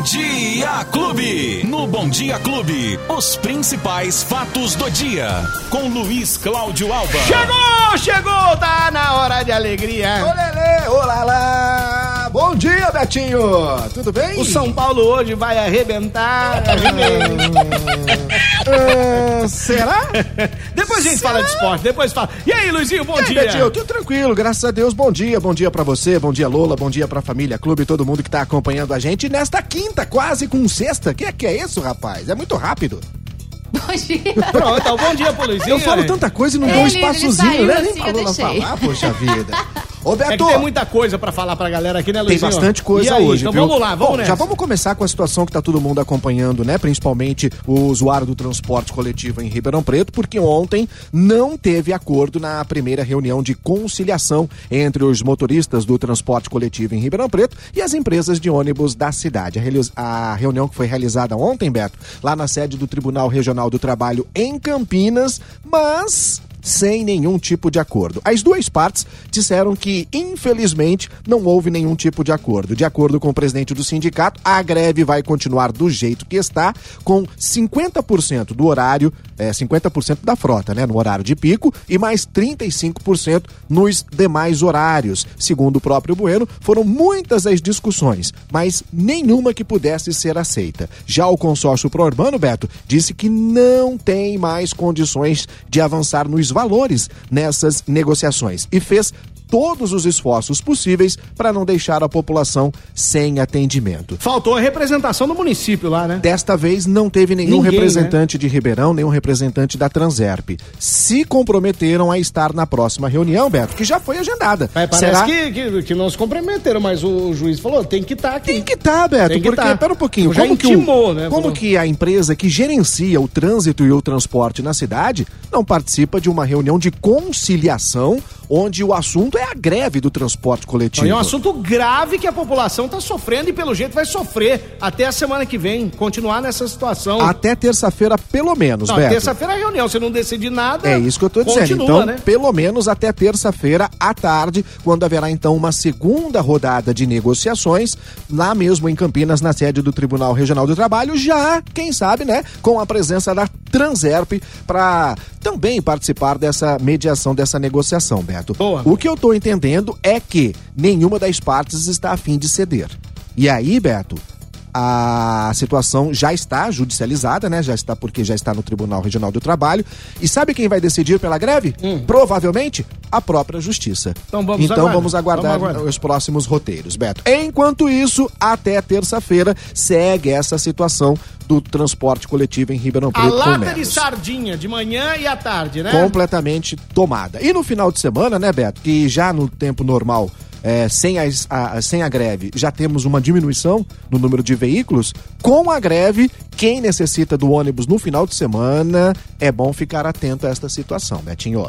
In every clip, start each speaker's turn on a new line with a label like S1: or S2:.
S1: Bom Dia Clube. No Bom Dia Clube, os principais fatos do dia. Com Luiz Cláudio Alba.
S2: Chegou, chegou, tá na hora de alegria.
S3: Olê, olá lá. Bom dia, Betinho. Tudo bem?
S2: O São Paulo hoje vai arrebentar.
S3: Ah, será?
S2: depois a gente fala de esporte, depois fala. E aí, Luizinho, bom
S3: aí,
S2: dia.
S3: Betinho, tudo tranquilo, graças a Deus. Bom dia, bom dia pra você, bom dia Lola, bom dia pra família Clube, todo mundo que tá acompanhando a gente nesta quinta, quase com sexta. Que é que é isso, rapaz? É muito rápido.
S4: Bom dia.
S2: Pronto, então, bom dia pro Luizinho.
S3: Eu falo tanta coisa e não
S4: Ele-
S3: dou um
S4: ele
S3: espaçozinho,
S4: saiu
S3: né?
S4: assim,
S3: Nem Lola
S4: deixei.
S3: falar, poxa vida. Ô,
S2: É que
S3: Beto,
S2: tem muita coisa pra falar pra galera aqui, né,
S3: Tem
S2: Luizinho?
S3: bastante coisa
S2: aí,
S3: hoje,
S2: Então
S3: viu?
S2: vamos lá, vamos
S3: Bom,
S2: nessa.
S3: Já vamos começar com a situação que tá todo mundo acompanhando, né? Principalmente o usuário do transporte coletivo em Ribeirão Preto, porque ontem não teve acordo na primeira reunião de conciliação entre os motoristas do transporte coletivo em Ribeirão Preto e as empresas de ônibus da cidade. A reunião que foi realizada ontem, Beto, lá na sede do Tribunal Regional do Trabalho em Campinas, mas sem nenhum tipo de acordo. As duas partes disseram que, infelizmente, não houve nenhum tipo de acordo. De acordo com o presidente do sindicato, a greve vai continuar do jeito que está, com 50% do horário, é, 50% da frota, né, no horário de pico, e mais 35% nos demais horários. Segundo o próprio Bueno, foram muitas as discussões, mas nenhuma que pudesse ser aceita. Já o consórcio Pro-Urbano, Beto, disse que não tem mais condições de avançar nos valores nessas negociações. E fez todos os esforços possíveis para não deixar a população sem atendimento.
S2: Faltou a representação do município lá, né?
S3: Desta vez não teve nenhum
S2: Ninguém, né?
S3: representante de Ribeirão, nenhum representante da Transerp. Se comprometeram a estar na próxima reunião, Beto, que já foi agendada.
S2: Mas parece
S3: Será?
S2: que, que, que não se comprometeram, mas o juiz falou, tem que estar aqui.
S3: Tem que estar, Beto,
S2: Tem que
S3: porque,
S2: tá.
S3: pera um pouquinho,
S2: Já
S3: como, que,
S2: intimou,
S3: o,
S2: né?
S3: como
S2: Falou.
S3: que a empresa que gerencia o trânsito e o transporte na cidade não participa de uma reunião de conciliação onde o assunto é a greve do transporte coletivo?
S2: É um assunto grave que a população está sofrendo e pelo jeito vai sofrer até a semana que vem, continuar nessa situação.
S3: Até terça-feira, pelo menos,
S2: Não,
S3: Beto.
S2: terça-feira é a reunião, se não decidir nada.
S3: É isso que eu tô dizendo. Então,
S2: né?
S3: pelo menos até terça-feira à tarde, quando haverá então uma segunda rodada de negociações, lá mesmo em Campinas, na sede do Tribunal Regional do Trabalho, já, quem sabe, né, com a presença da Transerp para também participar dessa mediação, dessa negociação, Beto.
S2: Boa.
S3: O que eu tô entendendo é que nenhuma das partes está a fim de ceder. E aí, Beto, a situação já está judicializada, né? Já está porque já está no Tribunal Regional do Trabalho. E sabe quem vai decidir pela greve? Provavelmente a própria Justiça.
S2: Hum. Então vamos
S3: então
S2: aguardar.
S3: vamos aguardar
S2: Vamos aguardar.
S3: os próximos roteiros, Beto. Enquanto isso, até terça-feira segue essa situação do transporte coletivo em Ribeirão
S2: A
S3: Preto com
S2: lata de sardinha de manhã e à tarde, né?
S3: completamente tomada. E no final de semana, né, Beto, que já no tempo normal, é, sem, as- a, sem a greve, já temos uma diminuição no número de veículos. Com a greve, quem necessita do ônibus no final de semana, é bom ficar atento a esta situação, Betinho.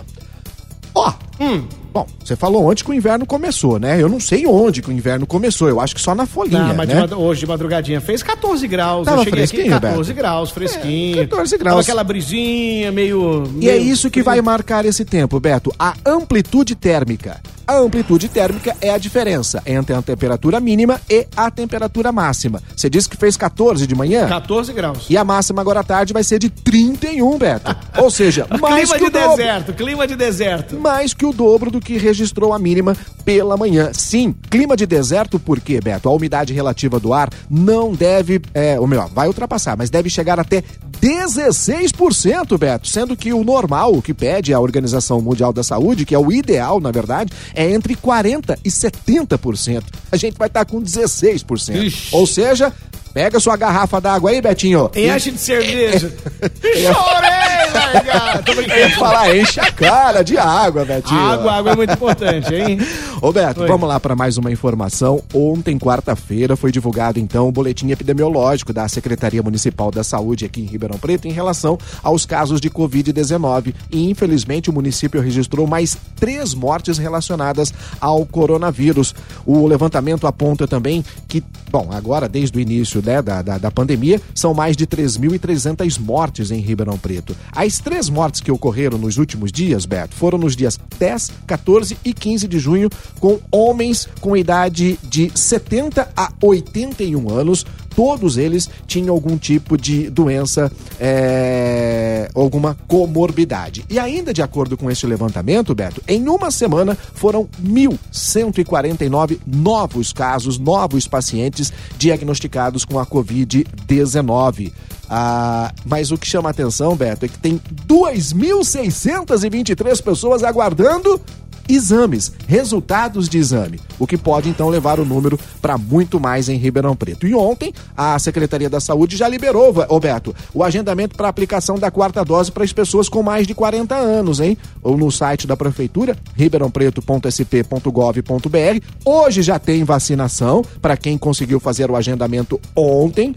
S3: Ó,
S2: Hum.
S3: Bom, você falou ontem que o inverno começou, né? Eu não sei onde que o inverno começou, eu acho que só na folhinha,
S2: Não, mas de
S3: né?
S2: mad- hoje de madrugadinha fez 14 graus.
S3: Tava
S2: eu cheguei aqui 14
S3: Beto?
S2: graus, fresquinho.
S3: É, 14 graus.
S2: Tava aquela brisinha meio.
S3: E é
S2: meio-
S3: isso que vai marcar esse tempo, Beto. A amplitude térmica. A amplitude térmica é a diferença entre a temperatura mínima e a temperatura máxima. Você disse que fez 14 de manhã?
S2: 14 graus.
S3: E a máxima agora à tarde vai ser de 31, Beto. Ou seja, mais
S2: clima
S3: que
S2: de
S3: o dobro.
S2: deserto, clima de deserto.
S3: Mais que o dobro do que registrou a mínima pela manhã. Sim, clima de deserto, por quê, Beto? A umidade relativa do ar não deve, é, ou melhor, vai ultrapassar, mas deve chegar até 16%, Beto, sendo que o normal, o que pede a Organização Mundial da Saúde, que é o ideal, na verdade, é entre 40 e 70%. A gente vai estar com 16%.
S2: Ixi.
S3: Ou seja, pega sua garrafa d'água aí, Betinho.
S2: Enche de cerveja. Chorei, largado. Tô
S3: Eu ia
S2: brincando.
S3: falar, enche a cara de água, Betinho.
S2: Água, água é muito importante, hein?
S3: Ô Beto, vamos lá para mais uma informação. Ontem, quarta-feira, foi divulgado então o boletim epidemiológico da Secretaria Municipal da Saúde aqui em Ribeirão Preto em relação aos casos de Covid-19. E infelizmente o município registrou mais três mortes relacionadas ao coronavírus. O levantamento aponta também que, bom, agora desde o início né, da, da, da pandemia, são mais de 3.300 mortes em Ribeirão Preto. As três mortes que ocorreram nos últimos dias, Beto, foram nos dias 10, 14 e 15 de junho, com homens com idade de 70 a 81 anos. Todos eles tinham algum tipo de doença, é, alguma comorbidade. E ainda de acordo com este levantamento, Beto, em uma semana foram 1.149 novos casos, novos pacientes diagnosticados com a Covid-19. Ah, mas o que chama atenção, Beto, é que tem 2.623 pessoas aguardando exames, resultados de exame, o que pode então levar o número para muito mais em Ribeirão Preto. E ontem, a Secretaria da Saúde já liberou, Roberto, o agendamento para aplicação da quarta dose para as pessoas com mais de 40 anos, hein? Ou no site da prefeitura, ribeirãopreto.sp.gov.br. Hoje já tem vacinação para quem conseguiu fazer o agendamento ontem.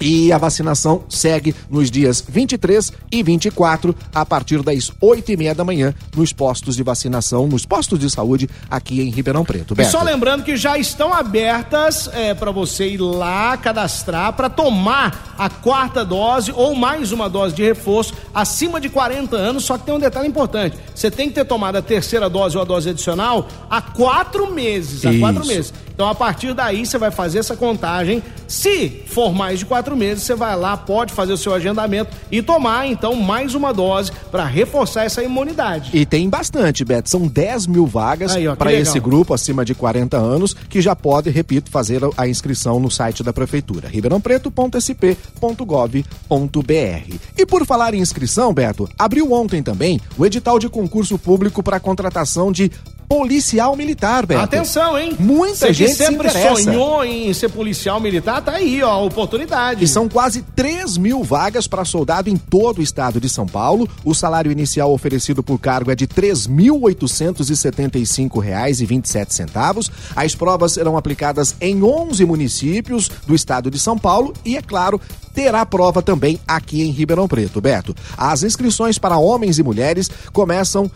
S3: E a vacinação segue nos dias 23 e 24, a partir das 8 e meia da manhã, nos postos de vacinação, nos postos de saúde aqui em Ribeirão Preto.
S2: Beto. E só lembrando que já estão abertas é, para você ir lá cadastrar para tomar a quarta dose ou mais uma dose de reforço acima de 40 anos. Só que tem um detalhe importante: você tem que ter tomado a terceira dose ou a dose adicional há quatro meses. Há Isso. quatro meses. Então, a partir daí, você vai fazer essa contagem. Se for mais de quatro meses, você vai lá, pode fazer o seu agendamento e tomar, então, mais uma dose para reforçar essa imunidade.
S3: E tem bastante, Beto. São 10 mil vagas para esse grupo acima de 40 anos que já pode, repito, fazer a inscrição no site da Prefeitura, ribeirãopreto.sp.gov.br. E por falar em inscrição, Beto, abriu ontem também o edital de concurso público para contratação de policial militar, Beto.
S2: Atenção, hein?
S3: Muita Você gente
S2: sempre sonhou em ser policial militar, tá aí, ó, a oportunidade.
S3: E são quase 3 mil vagas para soldado em todo o estado de São Paulo. O salário inicial oferecido por cargo é de R$ 3.875,27. As provas serão aplicadas em 11 municípios do estado de São Paulo e, é claro, terá prova também aqui em Ribeirão Preto, Beto. As inscrições para homens e mulheres começam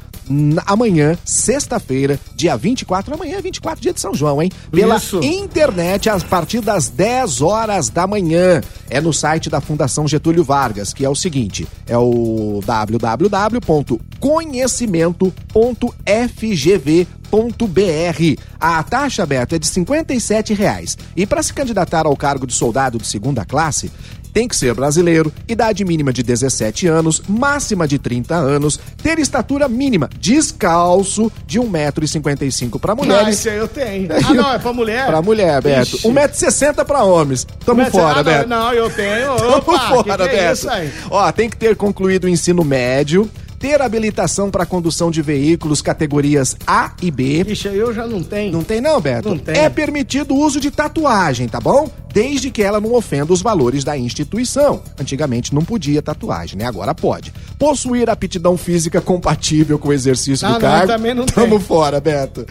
S3: amanhã, sexta-feira, dia 24, amanhã é 24, dia de São João, hein? Pela Isso. internet a partir das 10 horas da manhã. É no site da Fundação Getúlio Vargas, que é o seguinte, é o www.conhecimento.fgv.br. A taxa, Beto, é de R$ reais. E para se candidatar ao cargo de soldado de segunda classe, tem que ser brasileiro, idade mínima de 17 anos, máxima de 30 anos, ter estatura mínima, descalço, de 1,55m para mulheres. Ah,
S2: esse aí eu tenho. Ah, não, é pra mulher?
S3: pra mulher, Beto. 1,60m para homens. Tamo fora,
S2: ah,
S3: Beto.
S2: Não, não, eu tenho. Opa, Tamo fora, que que é Beto. É
S3: Ó, tem que ter concluído o ensino médio, ter habilitação para condução de veículos categorias A e B.
S2: Ixi, eu já não tenho.
S3: Não tem não, Beto?
S2: Não tem.
S3: É permitido o uso de tatuagem, tá bom? Desde que ela não ofenda os valores da instituição. Antigamente não podia tatuagem, né? Agora pode. Possuir aptidão física compatível com o exercício
S2: do
S3: não, cargo.
S2: também não
S3: Tamo tem. fora, Beto.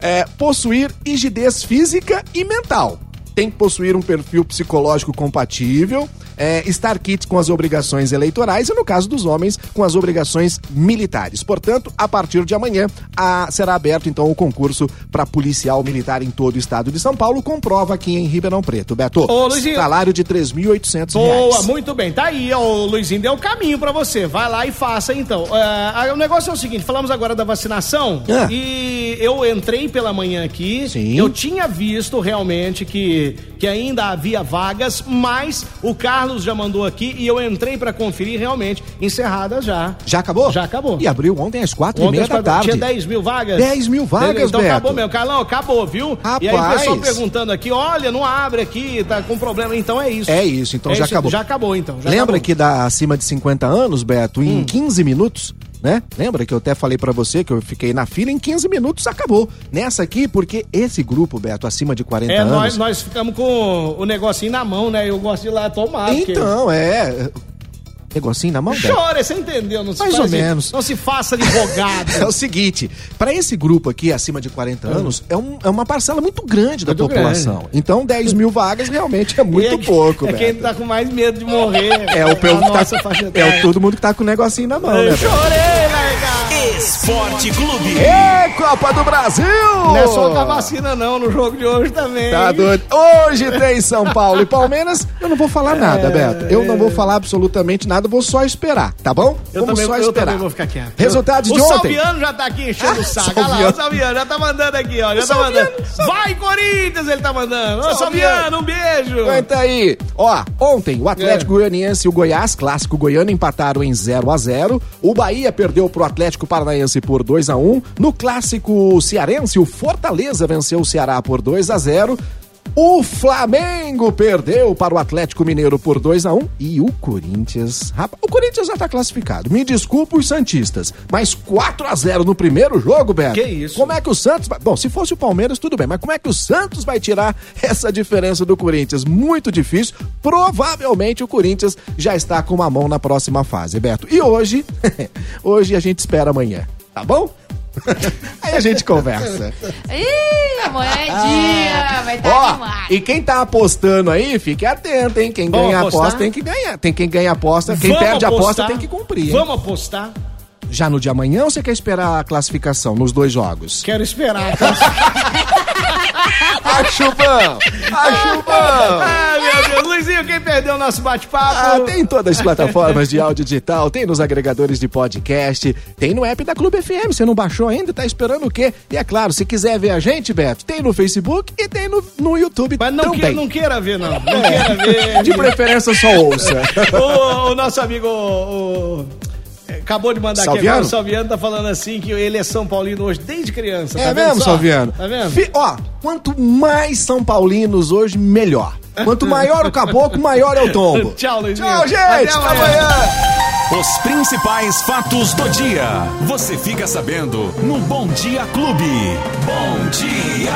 S3: É, possuir rigidez física e mental tem que possuir um perfil psicológico compatível, é, estar kit com as obrigações eleitorais e, no caso dos homens, com as obrigações militares. Portanto, a partir de amanhã a, será aberto então o concurso para policial militar em todo o estado de São Paulo, com prova aqui em Ribeirão Preto. Beto,
S2: Ô, Luizinho.
S3: salário de 3.800
S2: Boa, muito bem. Tá aí, o Luizinho deu o caminho para você. Vai lá e faça então. Uh, o negócio é o seguinte, falamos agora da vacinação ah. e eu entrei pela manhã aqui,
S3: Sim.
S2: eu tinha visto realmente que, que ainda havia vagas, mas o carro Carlos já mandou aqui e eu entrei para conferir realmente encerradas já.
S3: Já acabou?
S2: Já acabou.
S3: E abriu ontem às quatro ontem, e meia da tarde.
S2: Tinha 10 mil vagas?
S3: 10 mil vagas,
S2: Então
S3: Beto.
S2: acabou mesmo. Carlão, acabou, viu?
S3: Rapaz.
S2: E aí o pessoal perguntando aqui, olha, não abre aqui, tá com problema. Então é isso.
S3: É isso, então
S2: é
S3: já
S2: isso,
S3: acabou.
S2: Já acabou, então. Já
S3: Lembra
S2: acabou.
S3: que dá acima de 50 anos, Beto, em hum. 15 minutos né? Lembra que eu até falei para você que eu fiquei na fila em 15 minutos, acabou. Nessa aqui, porque esse grupo, Beto, acima de 40
S2: é,
S3: anos.
S2: Nós, nós ficamos com o negocinho na mão, né? Eu gosto de ir lá tomar.
S3: Então, porque... é negocinho na mão?
S2: Chora, você entendeu? Não
S3: Mais ou menos.
S2: Não se faça advogado.
S3: é o seguinte, para esse grupo aqui, acima de 40 hum. anos, é, um, é uma parcela muito grande muito da população. Grande. Então, 10 mil vagas realmente é muito é, pouco,
S2: É
S3: Beto.
S2: quem tá com mais medo de morrer.
S3: É o povo que tá, é todo mundo que tá com o negocinho na mão,
S2: Eu
S3: né?
S2: Chorei, legal.
S1: Esporte Clube.
S3: Ê, Copa do Brasil!
S2: Não é só com a vacina, não, no jogo de hoje também.
S3: Tá doido. Hoje tem São Paulo e Palmeiras. Eu não vou falar nada, Beto. Eu não vou falar absolutamente nada, vou só esperar, tá bom?
S2: Eu
S3: Vamos
S2: também,
S3: só
S2: eu
S3: esperar.
S2: também vou ficar quieto.
S3: Resultados
S2: o
S3: de ontem.
S2: Salviano já tá aqui enchendo o saco. Olha lá, o Salviano já tá mandando aqui, ó. Já tá
S3: Salviano,
S2: mandando. Vai, Corinthians, ele tá mandando. Ô,
S3: Salviano.
S2: Salviano, um beijo.
S3: Aguenta aí. Ó, ontem o Atlético
S2: É.
S3: Goianiense e o Goiás, clássico goiano, empataram em 0 a 0 O Bahia perdeu pro Atlético Paranaense por 2 a 1 No clássico cearense, o Fortaleza venceu o Ceará por 2 a 0 o Flamengo perdeu para o Atlético Mineiro por 2 a 1 e o Corinthians, rapaz, o Corinthians já tá classificado. Me desculpa os santistas, mas 4 a 0 no primeiro jogo, Beto.
S2: Que isso?
S3: Como é que o Santos. Bom, se fosse o Palmeiras tudo bem, mas como é que o Santos vai tirar essa diferença do Corinthians? Muito difícil. Provavelmente o Corinthians já está com uma mão na próxima fase, Beto. E hoje, hoje a gente espera amanhã, tá bom? Aí a gente conversa.
S4: Ih, amanhã é dia, vai estar demais.
S3: e quem tá apostando aí, fique atento, hein? Quem
S2: Vamos
S3: ganha
S2: apostar?
S3: aposta tem que ganhar. Tem quem ganha aposta, quem
S2: Vamos
S3: perde aposta tem que cumprir. hein?
S2: Vamos apostar?
S3: Já no de amanhã ou você quer esperar a classificação nos dois jogos?
S2: Quero esperar. Tá?
S3: Acho bom! Acho
S2: ah, quem perdeu o nosso
S3: Ah,
S2: bate-papo?
S3: tem em todas as plataformas de áudio digital, tem nos agregadores de podcast, tem no app da Clube FM. Você não baixou ainda? Tá esperando o quê? E é claro, se quiser ver a gente, Beto, tem no Facebook e tem no, no YouTube
S2: Mas não,
S3: também.
S2: que, não queira ver, não. Não queira ver.
S3: De preferência, só ouça.
S2: o, o nosso amigo o- acabou de mandar aqui
S3: Salviano?
S2: agora. O Salviano tá falando assim que ele é São Paulino hoje desde criança.
S3: É
S2: tá vendo
S3: mesmo,
S2: só?
S3: Salviano?
S2: Tá vendo?
S3: Fi- ó, quanto mais São Paulinos hoje, melhor. Quanto maior o caboclo, maior é o tombo.
S2: Tchau, Luizinho.
S3: Tchau, gente.
S2: Até
S3: amanhã.
S1: Os principais fatos do dia. Você fica sabendo no Bom Dia Clube. Bom dia.